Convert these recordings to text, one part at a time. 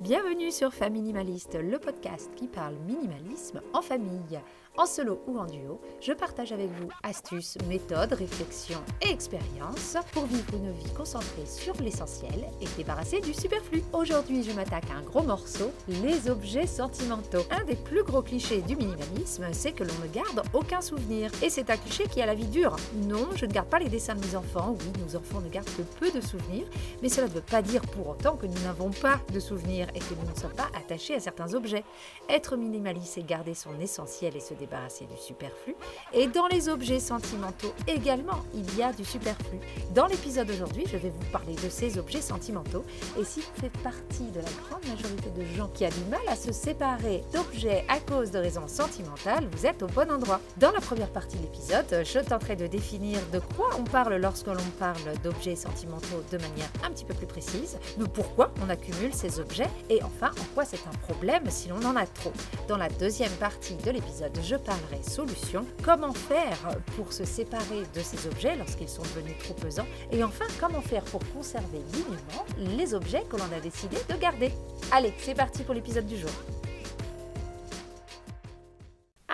Bienvenue sur Faminimaliste, le podcast qui parle minimalisme en famille. En solo ou en duo, je partage avec vous astuces, méthodes, réflexions et expériences pour vivre une vie concentrée sur l'essentiel et débarrassée du superflu. Aujourd'hui, je m'attaque à un gros morceau, les objets sentimentaux. Un des plus gros clichés du minimalisme, c'est que l'on ne garde aucun souvenir. Et c'est un cliché qui a la vie dure. Non, je ne garde pas les dessins de mes enfants. Oui, nos enfants ne gardent que peu de souvenirs, mais cela ne veut pas dire pour autant que nous n'avons pas de souvenirs et que nous ne sommes pas attachés à certains objets. Être minimaliste, c'est garder son essentiel et se débarrasser du superflu. Et dans les objets sentimentaux également, il y a du superflu. Dans l'épisode d'aujourd'hui, je vais vous parler de ces objets sentimentaux. Et si vous faites partie de la grande majorité de gens qui a du mal à se séparer d'objets à cause de raisons sentimentales, vous êtes au bon endroit. Dans la première partie de l'épisode, je tenterai de définir de quoi on parle lorsque l'on parle d'objets sentimentaux de manière un petit peu plus précise, de pourquoi on accumule ces objets et enfin en quoi c'est un problème si l'on en a trop. Dans la deuxième partie de l'épisode, je parlerai solutions, comment faire pour se séparer de ces objets lorsqu'ils sont devenus trop pesants, et enfin comment faire pour conserver dignement les objets que l'on a décidé de garder? Allez, c'est parti pour l'épisode du jour.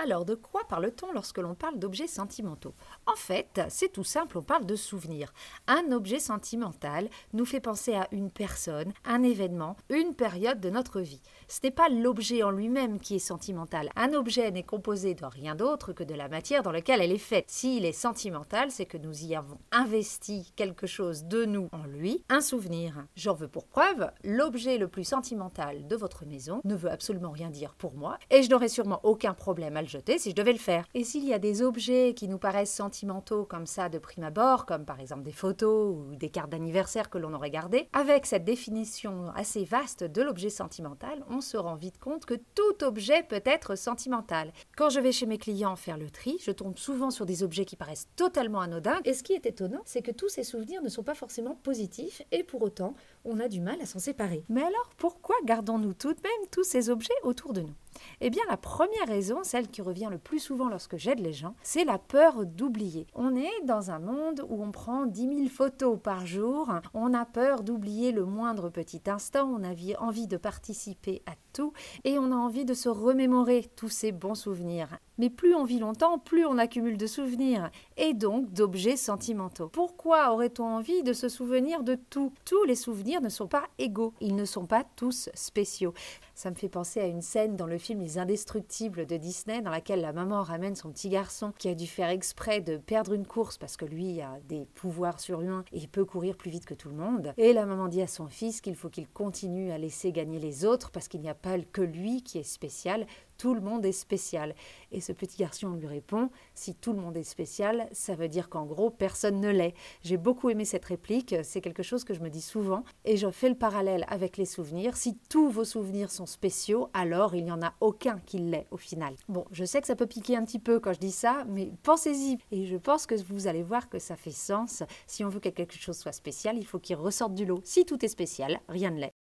Alors, de quoi parle-t-on lorsque l'on parle d'objets sentimentaux? En fait, c'est tout simple, on parle de souvenirs. Un objet sentimental nous fait penser à une personne, un événement, une période de notre vie. Ce n'est pas l'objet en lui-même qui est sentimental. Un objet n'est composé de rien d'autre que de la matière dans laquelle elle est faite. S'il est sentimental, c'est que nous y avons investi quelque chose de nous en lui, un souvenir. J'en veux pour preuve, l'objet le plus sentimental de votre maison ne veut absolument rien dire pour moi, et je n'aurai sûrement aucun problème à le si je devais le faire. Et s'il y a des objets qui nous paraissent sentimentaux comme ça de prime abord, comme par exemple des photos ou des cartes d'anniversaire que l'on aurait gardées, avec cette définition assez vaste de l'objet sentimental, on se rend vite compte que tout objet peut être sentimental. Quand je vais chez mes clients faire le tri, je tombe souvent sur des objets qui paraissent totalement anodins. Et ce qui est étonnant, c'est que tous ces souvenirs ne sont pas forcément positifs et pour autant, on a du mal à s'en séparer. Mais alors, pourquoi gardons-nous tout de même tous ces objets autour de nous? Eh bien, la première raison, celle qui revient le plus souvent lorsque j'aide les gens, c'est la peur d'oublier. On est dans un monde où on prend 10 000 photos par jour, on a peur d'oublier le moindre petit instant, on a envie de participer à tout et on a envie de se remémorer tous ces bons souvenirs. Mais plus on vit longtemps, plus on accumule de souvenirs et donc d'objets sentimentaux. Pourquoi aurait-on envie de se souvenir de tout? Tous les souvenirs ne sont pas égaux, ils ne sont pas tous spéciaux. Ça me fait penser à une scène dans le film Les Indestructibles de Disney dans laquelle la maman ramène son petit garçon qui a dû faire exprès de perdre une course parce que lui a des pouvoirs surhumains et il peut courir plus vite que tout le monde. Et la maman dit à son fils qu'il faut qu'il continue à laisser gagner les autres parce qu'il n'y a pas que lui qui est spécial, tout le monde est spécial. Et ce petit garçon lui répond, si tout le monde est spécial, ça veut dire qu'en gros, personne ne l'est. J'ai beaucoup aimé cette réplique, c'est quelque chose que je me dis souvent, et je fais le parallèle avec les souvenirs. Si tous vos souvenirs sont spéciaux, alors il n'y en a aucun qui l'est au final. Bon, je sais que ça peut piquer un petit peu quand je dis ça, mais pensez-y. Et je pense que vous allez voir que ça fait sens. Si on veut que quelque chose soit spécial, il faut qu'il ressorte du lot. Si tout est spécial, rien ne l'est.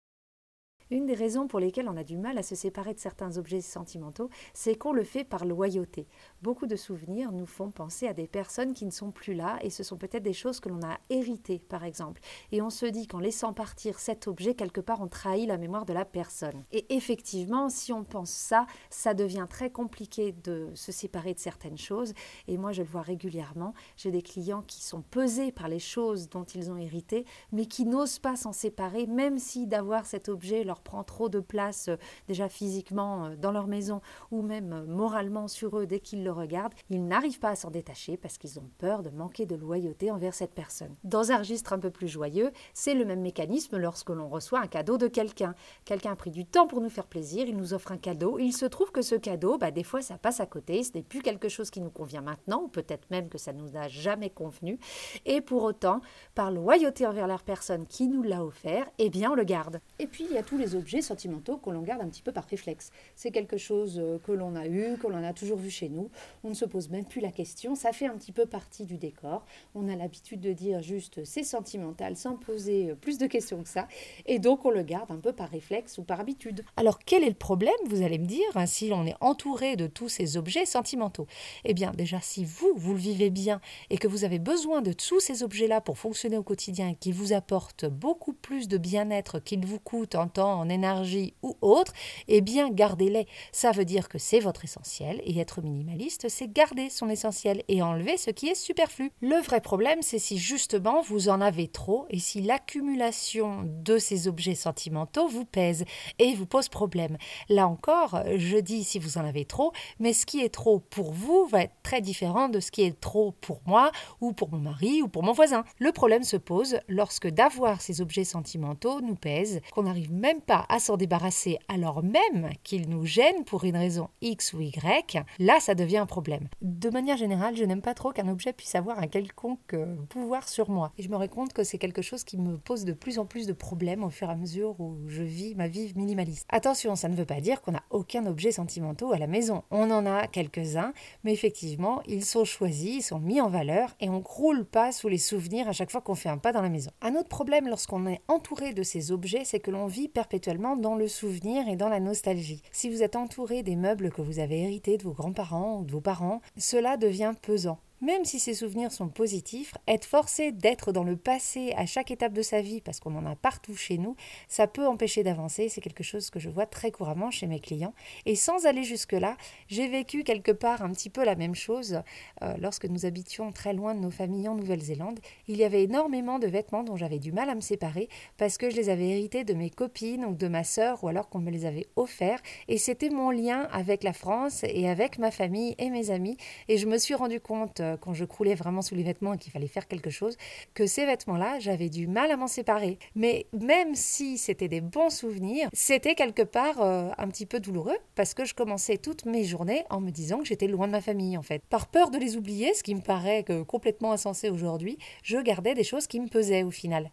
Une des raisons pour lesquelles on a du mal à se séparer de certains objets sentimentaux, c'est qu'on le fait par loyauté. Beaucoup de souvenirs nous font penser à des personnes qui ne sont plus là et ce sont peut-être des choses que l'on a héritées, par exemple. Et on se dit qu'en laissant partir cet objet, quelque part, on trahit la mémoire de la personne. Et effectivement, si on pense ça, ça devient très compliqué de se séparer de certaines choses. Et moi, je le vois régulièrement. J'ai des clients qui sont pesés par les choses dont ils ont hérité, mais qui n'osent pas s'en séparer, même si d'avoir cet objet leur prend trop de place euh, déjà physiquement euh, dans leur maison ou même euh, moralement sur eux dès qu'ils le regardent, ils n'arrivent pas à s'en détacher parce qu'ils ont peur de manquer de loyauté envers cette personne. Dans un registre un peu plus joyeux, c'est le même mécanisme lorsque l'on reçoit un cadeau de quelqu'un. Quelqu'un a pris du temps pour nous faire plaisir, il nous offre un cadeau, il se trouve que ce cadeau, bah, des fois ça passe à côté, ce n'est plus quelque chose qui nous convient maintenant, ou peut-être même que ça nous a jamais convenu, et pour autant, par loyauté envers la personne qui nous l'a offert, eh bien on le garde. Et puis il y a tous les objets sentimentaux que l'on garde un petit peu par réflexe. C'est quelque chose euh, que l'on a eu, que l'on a toujours vu chez nous. On ne se pose même plus la question. Ça fait un petit peu partie du décor. On a l'habitude de dire juste c'est sentimental sans poser euh, plus de questions que ça. Et donc on le garde un peu par réflexe ou par habitude. Alors quel est le problème, vous allez me dire, hein, si on est entouré de tous ces objets sentimentaux? Eh bien déjà si vous, vous le vivez bien et que vous avez besoin de tous ces objets-là pour fonctionner au quotidien et qu'ils vous apportent beaucoup plus de bien-être qu'ils vous coûtent en temps en énergie ou autre, eh bien gardez-les. Ça veut dire que c'est votre essentiel et être minimaliste, c'est garder son essentiel et enlever ce qui est superflu. Le vrai problème, c'est si justement vous en avez trop et si l'accumulation de ces objets sentimentaux vous pèse et vous pose problème. Là encore, je dis si vous en avez trop, mais ce qui est trop pour vous va être très différent de ce qui est trop pour moi ou pour mon mari ou pour mon voisin. Le problème se pose lorsque d'avoir ces objets sentimentaux nous pèse, qu'on n'arrive même pas à s'en débarrasser alors même qu'ils nous gênent pour une raison X ou Y, là ça devient un problème. De manière générale, je n'aime pas trop qu'un objet puisse avoir un quelconque euh, pouvoir sur moi. Et je me rends compte que c'est quelque chose qui me pose de plus en plus de problèmes au fur et à mesure où je vis ma vie minimaliste. Attention, ça ne veut pas dire qu'on n'a aucun objet sentimental à la maison. On en a quelques-uns, mais effectivement, ils sont choisis, ils sont mis en valeur et on croule pas sous les souvenirs à chaque fois qu'on fait un pas dans la maison. Un autre problème lorsqu'on est entouré de ces objets, c'est que l'on vit perpétuellement dans le souvenir et dans la nostalgie. Si vous êtes entouré des meubles que vous avez hérités de vos grands-parents ou de vos parents, cela devient pesant. Même si ces souvenirs sont positifs, être forcé d'être dans le passé à chaque étape de sa vie, parce qu'on en a partout chez nous, ça peut empêcher d'avancer. C'est quelque chose que je vois très couramment chez mes clients. Et sans aller jusque-là, j'ai vécu quelque part un petit peu la même chose euh, lorsque nous habitions très loin de nos familles en Nouvelle-Zélande. Il y avait énormément de vêtements dont j'avais du mal à me séparer parce que je les avais hérités de mes copines ou de ma sœur ou alors qu'on me les avait offerts. Et c'était mon lien avec la France et avec ma famille et mes amis. Et je me suis rendu compte euh, quand je croulais vraiment sous les vêtements et qu'il fallait faire quelque chose, que ces vêtements-là, j'avais du mal à m'en séparer. Mais même si c'était des bons souvenirs, c'était quelque part euh, un petit peu douloureux parce que je commençais toutes mes journées en me disant que j'étais loin de ma famille en fait. Par peur de les oublier, ce qui me paraît complètement insensé aujourd'hui, je gardais des choses qui me pesaient au final.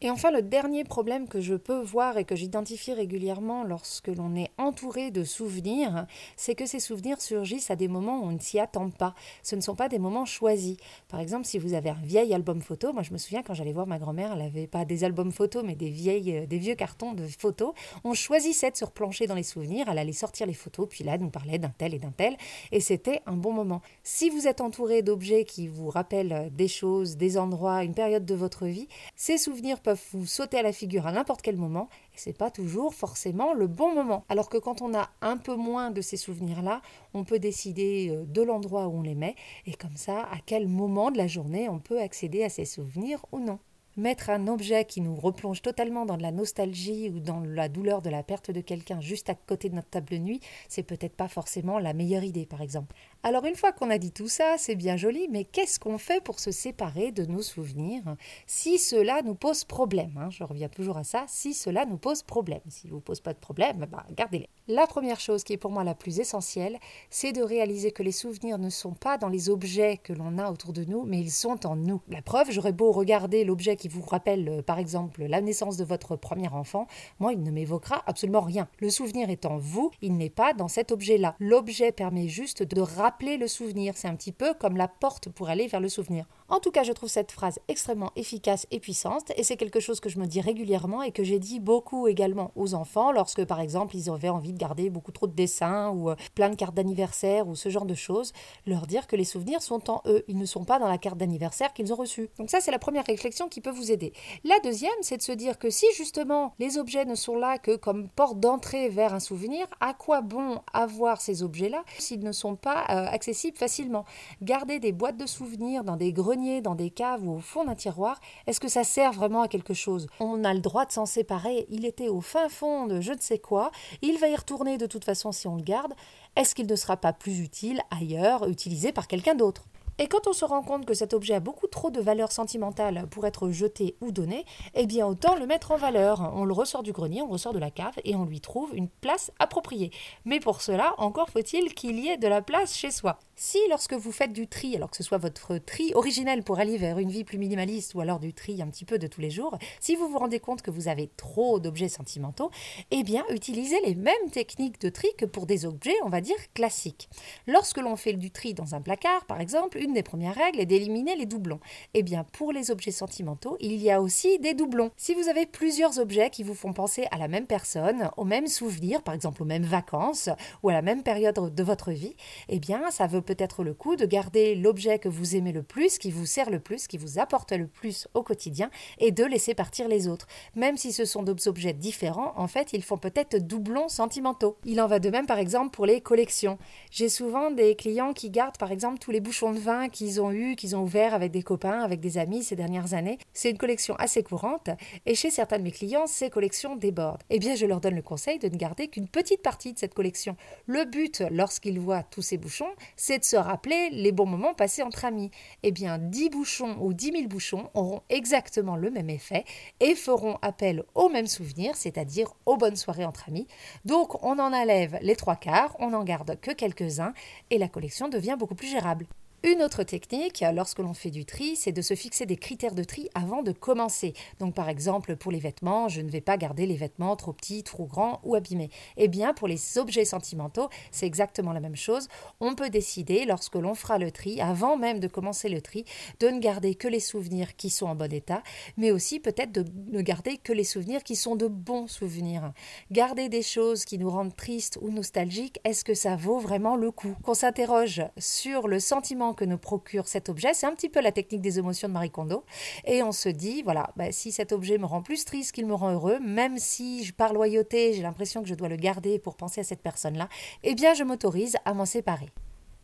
Et enfin, le dernier problème que je peux voir et que j'identifie régulièrement lorsque l'on est entouré de souvenirs, c'est que ces souvenirs surgissent à des moments où on ne s'y attend pas. Ce ne sont pas des moments choisis. Par exemple, si vous avez un vieil album photo, moi je me souviens quand j'allais voir ma grand-mère, elle n'avait pas des albums photos, mais des, vieilles, euh, des vieux cartons de photos. On choisissait de se replancher dans les souvenirs, elle allait sortir les photos, puis là, elle nous parlait d'un tel et d'un tel, et c'était un bon moment. Si vous êtes entouré d'objets qui vous rappellent des choses, des endroits, une période de votre vie, ces souvenirs peuvent vous sauter à la figure à n'importe quel moment, et c'est pas toujours forcément le bon moment. Alors que quand on a un peu moins de ces souvenirs-là, on peut décider euh, de l'endroit où on les met, et comme ça, à quel moment de la journée on peut accéder à ces souvenirs ou non mettre un objet qui nous replonge totalement dans de la nostalgie ou dans la douleur de la perte de quelqu'un juste à côté de notre table de nuit, c'est peut-être pas forcément la meilleure idée, par exemple. Alors une fois qu'on a dit tout ça, c'est bien joli, mais qu'est-ce qu'on fait pour se séparer de nos souvenirs si cela nous pose problème hein? Je reviens toujours à ça, si cela nous pose problème? S'il ne vous pose pas de problème, bah, gardez-les. La première chose qui est pour moi la plus essentielle, c'est de réaliser que les souvenirs ne sont pas dans les objets que l'on a autour de nous, mais ils sont en nous. La preuve, j'aurais beau regarder l'objet qui vous rappelle euh, par exemple la naissance de votre premier enfant, moi il ne m'évoquera absolument rien. Le souvenir en vous, il n'est pas dans cet objet-là. L'objet permet juste de rappeler le souvenir, c'est un petit peu comme la porte pour aller vers le souvenir. En tout cas, je trouve cette phrase extrêmement efficace et puissante, et c'est quelque chose que je me dis régulièrement et que j'ai dit beaucoup également aux enfants lorsque, par exemple, ils avaient envie de garder beaucoup trop de dessins ou euh, plein de cartes d'anniversaire ou ce genre de choses, leur dire que les souvenirs sont en eux, ils ne sont pas dans la carte d'anniversaire qu'ils ont reçue. Donc ça, c'est la première réflexion qui peut vous aider. La deuxième, c'est de se dire que si justement les objets ne sont là que comme porte d'entrée vers un souvenir, à quoi bon avoir ces objets-là s'ils ne sont pas euh, accessibles facilement? Garder des boîtes de souvenirs dans des greniers dans des caves ou au fond d'un tiroir, est-ce que ça sert vraiment à quelque chose? On a le droit de s'en séparer. Il était au fin fond de je ne sais quoi. Il va y retourner de toute façon si on le garde. Est-ce qu'il ne sera pas plus utile ailleurs, utilisé par quelqu'un d'autre? Et quand on se rend compte que cet objet a beaucoup trop de valeur sentimentale pour être jeté ou donné, eh bien autant le mettre en valeur. On le ressort du grenier, on ressort de la cave et on lui trouve une place appropriée. Mais pour cela, encore faut-il qu'il y ait de la place chez soi. Si lorsque vous faites du tri, alors que ce soit votre tri originel pour aller vers une vie plus minimaliste ou alors du tri un petit peu de tous les jours, si vous vous rendez compte que vous avez trop d'objets sentimentaux, eh bien utilisez les mêmes techniques de tri que pour des objets, on va dire, classiques. Lorsque l'on fait du tri dans un placard, par exemple, une des premières règles est d'éliminer les doublons. Eh bien, pour les objets sentimentaux, il y a aussi des doublons. Si vous avez plusieurs objets qui vous font penser à la même personne, au même souvenir, par exemple aux mêmes vacances ou à la même période de votre vie, eh bien, ça veut peut-être le coup de garder l'objet que vous aimez le plus, qui vous sert le plus, qui vous apporte le plus au quotidien, et de laisser partir les autres. Même si ce sont deux objets différents, en fait, ils font peut-être doublons sentimentaux. Il en va de même, par exemple, pour les collections. J'ai souvent des clients qui gardent, par exemple, tous les bouchons de vin qu'ils ont eus, qu'ils ont ouverts avec des copains, avec des amis ces dernières années. C'est une collection assez courante, et chez certains de mes clients, ces collections débordent. Eh bien, je leur donne le conseil de ne garder qu'une petite partie de cette collection. Le but, lorsqu'ils voient tous ces bouchons, c'est de se rappeler les bons moments passés entre amis. Eh bien, 10 bouchons ou 10 000 bouchons auront exactement le même effet et feront appel aux mêmes souvenirs, c'est-à-dire aux bonnes soirées entre amis. Donc, on en enlève les trois quarts, on n'en garde que quelques-uns et la collection devient beaucoup plus gérable. Une autre technique, lorsque l'on fait du tri, c'est de se fixer des critères de tri avant de commencer. Donc par exemple, pour les vêtements, je ne vais pas garder les vêtements trop petits, trop grands ou abîmés. Eh bien, pour les objets sentimentaux, c'est exactement la même chose. On peut décider, lorsque l'on fera le tri, avant même de commencer le tri, de ne garder que les souvenirs qui sont en bon état, mais aussi peut-être de ne garder que les souvenirs qui sont de bons souvenirs. Garder des choses qui nous rendent tristes ou nostalgiques, est-ce que ça vaut vraiment le coup? Qu'on s'interroge sur le sentiment que nous procure cet objet. C'est un petit peu la technique des émotions de Marie Kondo. Et on se dit, voilà, bah, si cet objet me rend plus triste qu'il me rend heureux, même si par loyauté, j'ai l'impression que je dois le garder pour penser à cette personne-là, eh bien je m'autorise à m'en séparer.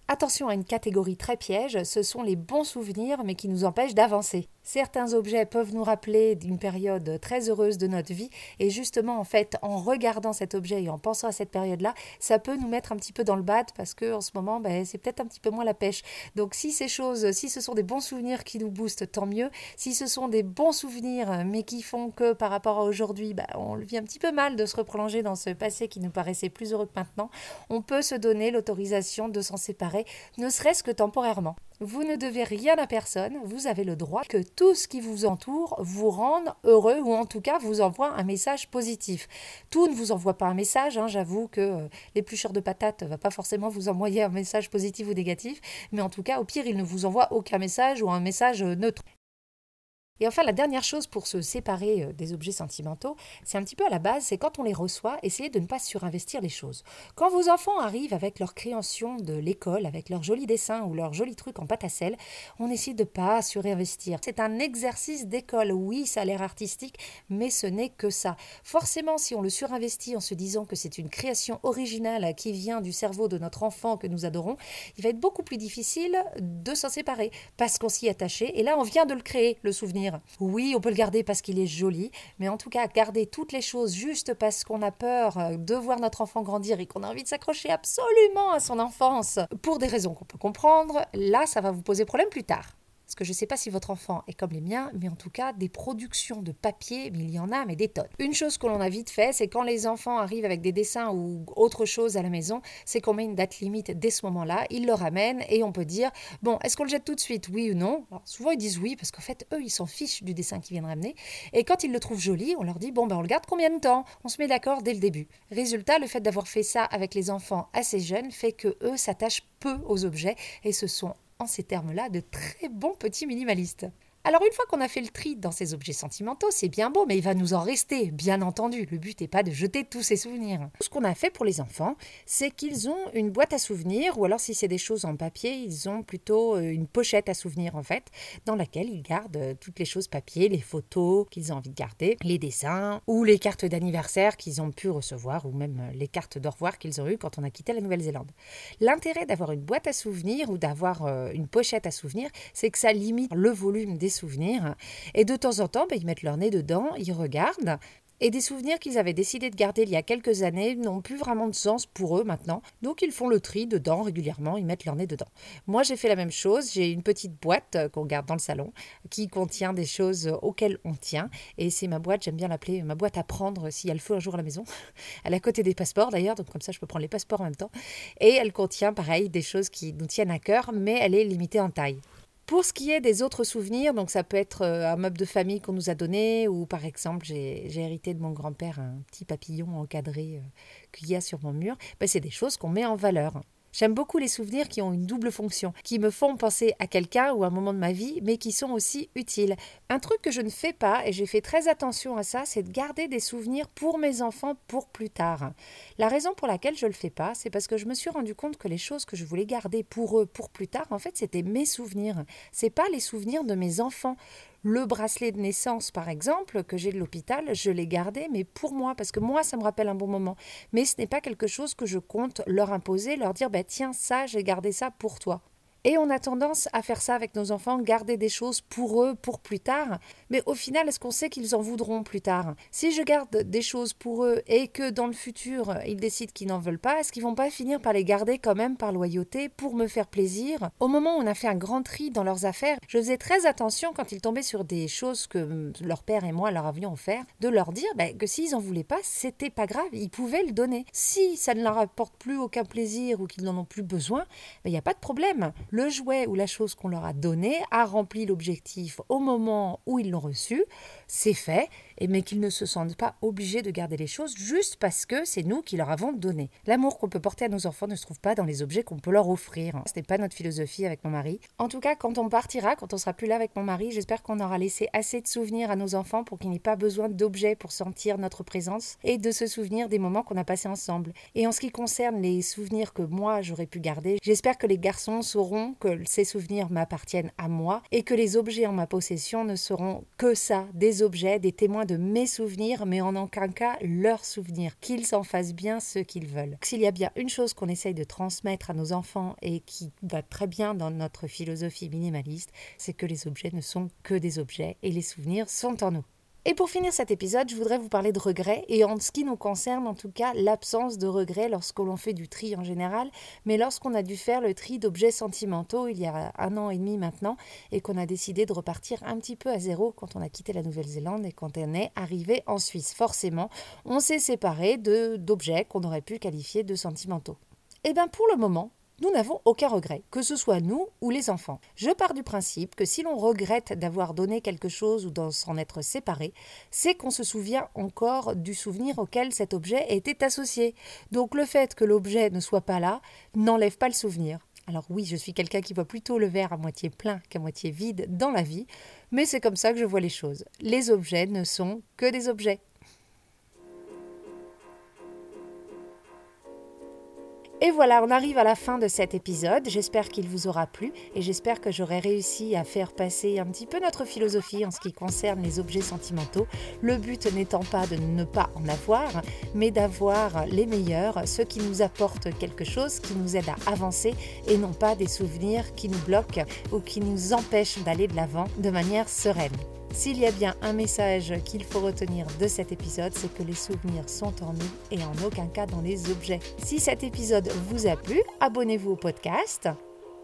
Attention à une catégorie très piège, ce sont les bons souvenirs mais qui nous empêchent d'avancer. Certains objets peuvent nous rappeler d'une période très heureuse de notre vie et justement en fait en regardant cet objet et en pensant à cette période-là, ça peut nous mettre un petit peu dans le bad parce que en ce moment ben, c'est peut-être un petit peu moins la pêche. Donc si ces choses, si ce sont des bons souvenirs qui nous boostent, tant mieux. Si ce sont des bons souvenirs mais qui font que par rapport à aujourd'hui, ben, on le vit un petit peu mal de se reprolonger dans ce passé qui nous paraissait plus heureux que maintenant, on peut se donner l'autorisation de s'en séparer, ne serait-ce que temporairement. Vous ne devez rien à personne, vous avez le droit que tout ce qui vous entoure vous rende heureux ou en tout cas vous envoie un message positif. Tout ne vous envoie pas un message, hein, j'avoue que euh, l'éplucheur de patates ne va pas forcément vous envoyer un message positif ou négatif, mais en tout cas au pire il ne vous envoie aucun message ou un message neutre. Et enfin, la dernière chose pour se séparer euh, des objets sentimentaux, c'est un petit peu à la base, c'est quand on les reçoit, essayez de ne pas surinvestir les choses. Quand vos enfants arrivent avec leur création de l'école, avec leurs jolis dessins ou leurs jolis trucs en pâte à sel, on essaie de pas surinvestir. C'est un exercice d'école, oui, ça a l'air artistique, mais ce n'est que ça. Forcément, si on le surinvestit en se disant que c'est une création originale qui vient du cerveau de notre enfant que nous adorons, il va être beaucoup plus difficile de s'en séparer parce qu'on s'y est et là on vient de le créer, le souvenir oui, on peut le garder parce qu'il est joli, mais en tout cas, garder toutes les choses juste parce qu'on a peur euh, de voir notre enfant grandir et qu'on a envie de s'accrocher absolument à son enfance pour des raisons qu'on peut comprendre, là, ça va vous poser problème plus tard. Parce que je ne sais pas si votre enfant est comme les miens, mais en tout cas, des productions de papier, mais il y en a, mais des tonnes. Une chose que l'on a vite fait, c'est quand les enfants arrivent avec des dessins ou autre chose à la maison, c'est qu'on met une date limite dès ce moment-là, ils le ramènent et on peut dire, bon, est-ce qu'on le jette tout de suite, oui ou non? Souvent, ils disent oui, parce qu'en fait, eux, ils s'en fichent du dessin qu'ils viennent ramener. Et quand ils le trouvent joli, on leur dit, bon, ben, on le garde combien de temps? On se met d'accord dès le début. Résultat, le fait d'avoir fait ça avec les enfants assez jeunes fait que eux s'attachent peu aux objets et se sont en ces termes-là de très bons petits minimalistes. Alors une fois qu'on a fait le tri dans ces objets sentimentaux, c'est bien beau, mais il va nous en rester, bien entendu. Le but n'est pas de jeter tous ces souvenirs. Ce qu'on a fait pour les enfants, c'est qu'ils ont une boîte à souvenirs, ou alors si c'est des choses en papier, ils ont plutôt euh, une pochette à souvenirs en fait, dans laquelle ils gardent euh, toutes les choses papier, les photos qu'ils ont envie de garder, les dessins, ou les cartes d'anniversaire qu'ils ont pu recevoir, ou même euh, les cartes d'au revoir qu'ils ont eues quand on a quitté la Nouvelle-Zélande. L'intérêt d'avoir une boîte à souvenirs ou d'avoir une pochette à souvenirs, c'est que ça limite le volume des souvenirs. Et de temps en temps, ben, ils mettent leur nez dedans, ils regardent, et des souvenirs qu'ils avaient décidé de garder il y a quelques années n'ont plus vraiment de sens pour eux maintenant. Donc ils font le tri dedans régulièrement, ils mettent leur nez dedans. Moi j'ai fait la même chose, j'ai une petite boîte euh, qu'on garde dans le salon qui contient des choses auxquelles on tient. Et c'est ma boîte, j'aime bien l'appeler ma boîte à prendre s'il y a le feu un jour à la maison. Elle est à côté des passeports d'ailleurs, donc comme ça je peux prendre les passeports en même temps. Et elle contient pareil des choses qui nous tiennent à cœur, mais elle est limitée en taille. Pour ce qui est des autres souvenirs, donc ça peut être euh, un meuble de famille qu'on nous a donné, ou par exemple j'ai hérité de mon grand-père un petit papillon encadré euh, qu'il y a sur mon mur, ben, c'est des choses qu'on met en valeur. J'aime beaucoup les souvenirs qui ont une double fonction, qui me font penser à quelqu'un ou à un moment de ma vie, mais qui sont aussi utiles. Un truc que je ne fais pas, et j'ai fait très attention à ça, c'est de garder des souvenirs pour mes enfants pour plus tard. La raison pour laquelle je ne le fais pas, c'est parce que je me suis rendu compte que les choses que je voulais garder pour eux pour plus tard, en fait, c'était mes souvenirs. C'est pas les souvenirs de mes enfants. Le bracelet de naissance, par exemple, que j'ai de l'hôpital, je l'ai gardé, mais pour moi, parce que moi, ça me rappelle un bon moment. Mais ce n'est pas quelque chose que je compte leur imposer, leur dire, bah, tiens, ça, j'ai gardé ça pour toi. Et on a tendance à faire ça avec nos enfants, garder des choses pour eux, pour plus tard. Mais au final, est-ce qu'on sait qu'ils en voudront plus tard? Si je garde des choses pour eux et que dans le futur, ils décident qu'ils n'en veulent pas, est-ce qu'ils vont pas finir par les garder quand même par loyauté pour me faire plaisir? Au moment où on a fait un grand tri dans leurs affaires, je faisais très attention quand ils tombaient sur des choses que leur père et moi leur avions offert, de leur dire ben, que s'ils en voulaient pas, c'était pas grave, ils pouvaient le donner. Si ça ne leur apporte plus aucun plaisir ou qu'ils n'en ont plus besoin, ben, il n'y a pas de problème le jouet ou la chose qu'on leur a donnée a rempli l'objectif au moment où ils l'ont reçu, c'est fait, et mais qu'ils ne se sentent pas obligés de garder les choses juste parce que c'est nous qui leur avons donné. L'amour qu'on peut porter à nos enfants ne se trouve pas dans les objets qu'on peut leur offrir. Ce n'est pas notre philosophie avec mon mari. En tout cas, quand on partira, quand on sera plus là avec mon mari, j'espère qu'on aura laissé assez de souvenirs à nos enfants pour qu'ils n'aient pas besoin d'objets pour sentir notre présence et de se souvenir des moments qu'on a passés ensemble. Et en ce qui concerne les souvenirs que moi j'aurais pu garder, j'espère que les garçons sauront que ces souvenirs m'appartiennent à moi et que les objets en ma possession ne seront que ça, des objets, des témoins de mes souvenirs, mais en aucun cas leurs souvenirs, qu'ils s'en fassent bien ce qu'ils veulent. S'il y a bien une chose qu'on essaye de transmettre à nos enfants et qui va très bien dans notre philosophie minimaliste, c'est que les objets ne sont que des objets et les souvenirs sont en nous. Et pour finir cet épisode, je voudrais vous parler de regrets, et en ce qui nous concerne en tout cas, l'absence de regrets lorsque l'on fait du tri en général, mais lorsqu'on a dû faire le tri d'objets sentimentaux il y a un an et demi maintenant, et qu'on a décidé de repartir un petit peu à zéro quand on a quitté la Nouvelle-Zélande et quand on est arrivé en Suisse. Forcément, on s'est séparé d'objets qu'on aurait pu qualifier de sentimentaux. Et eh bien pour le moment, nous n'avons aucun regret, que ce soit nous ou les enfants. Je pars du principe que si l'on regrette d'avoir donné quelque chose ou d'en s'en être séparé, c'est qu'on se souvient encore du souvenir auquel cet objet était associé. Donc le fait que l'objet ne soit pas là n'enlève pas le souvenir. Alors oui, je suis quelqu'un qui voit plutôt le verre à moitié plein qu'à moitié vide dans la vie, mais c'est comme ça que je vois les choses. Les objets ne sont que des objets. Et voilà, on arrive à la fin de cet épisode. J'espère qu'il vous aura plu et j'espère que j'aurai réussi à faire passer un petit peu notre philosophie en ce qui concerne les objets sentimentaux. Le but n'étant pas de ne pas en avoir, mais d'avoir les meilleurs, ceux qui nous apportent quelque chose, qui nous aident à avancer et non pas des souvenirs qui nous bloquent ou qui nous empêchent d'aller de l'avant de manière sereine. S'il y a bien un message qu'il faut retenir de cet épisode, c'est que les souvenirs sont en nous et en aucun cas dans les objets. Si cet épisode vous a plu, abonnez-vous au podcast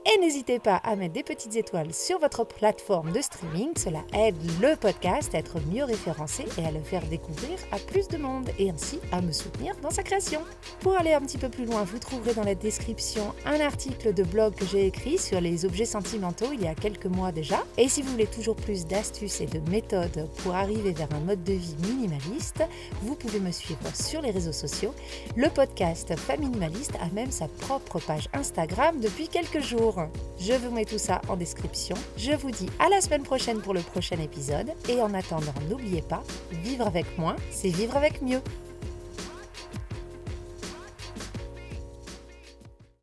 et n'hésitez pas à mettre des petites étoiles sur votre plateforme de streaming. Cela aide le podcast à être mieux référencé et à le faire découvrir à plus de monde et ainsi à me soutenir dans sa création. Pour aller un petit peu plus loin, vous trouverez dans la description un article de blog que j'ai écrit sur les objets sentimentaux il y a quelques mois déjà. Et si vous voulez toujours plus d'astuces et de méthodes pour arriver vers un mode de vie minimaliste, vous pouvez me suivre sur les réseaux sociaux. Le podcast Famille Minimaliste a même sa propre page Instagram depuis quelques jours. Je vous mets tout ça en description. Je vous dis à la semaine prochaine pour le prochain épisode. Et en attendant, n'oubliez pas, vivre avec moins, c'est vivre avec mieux.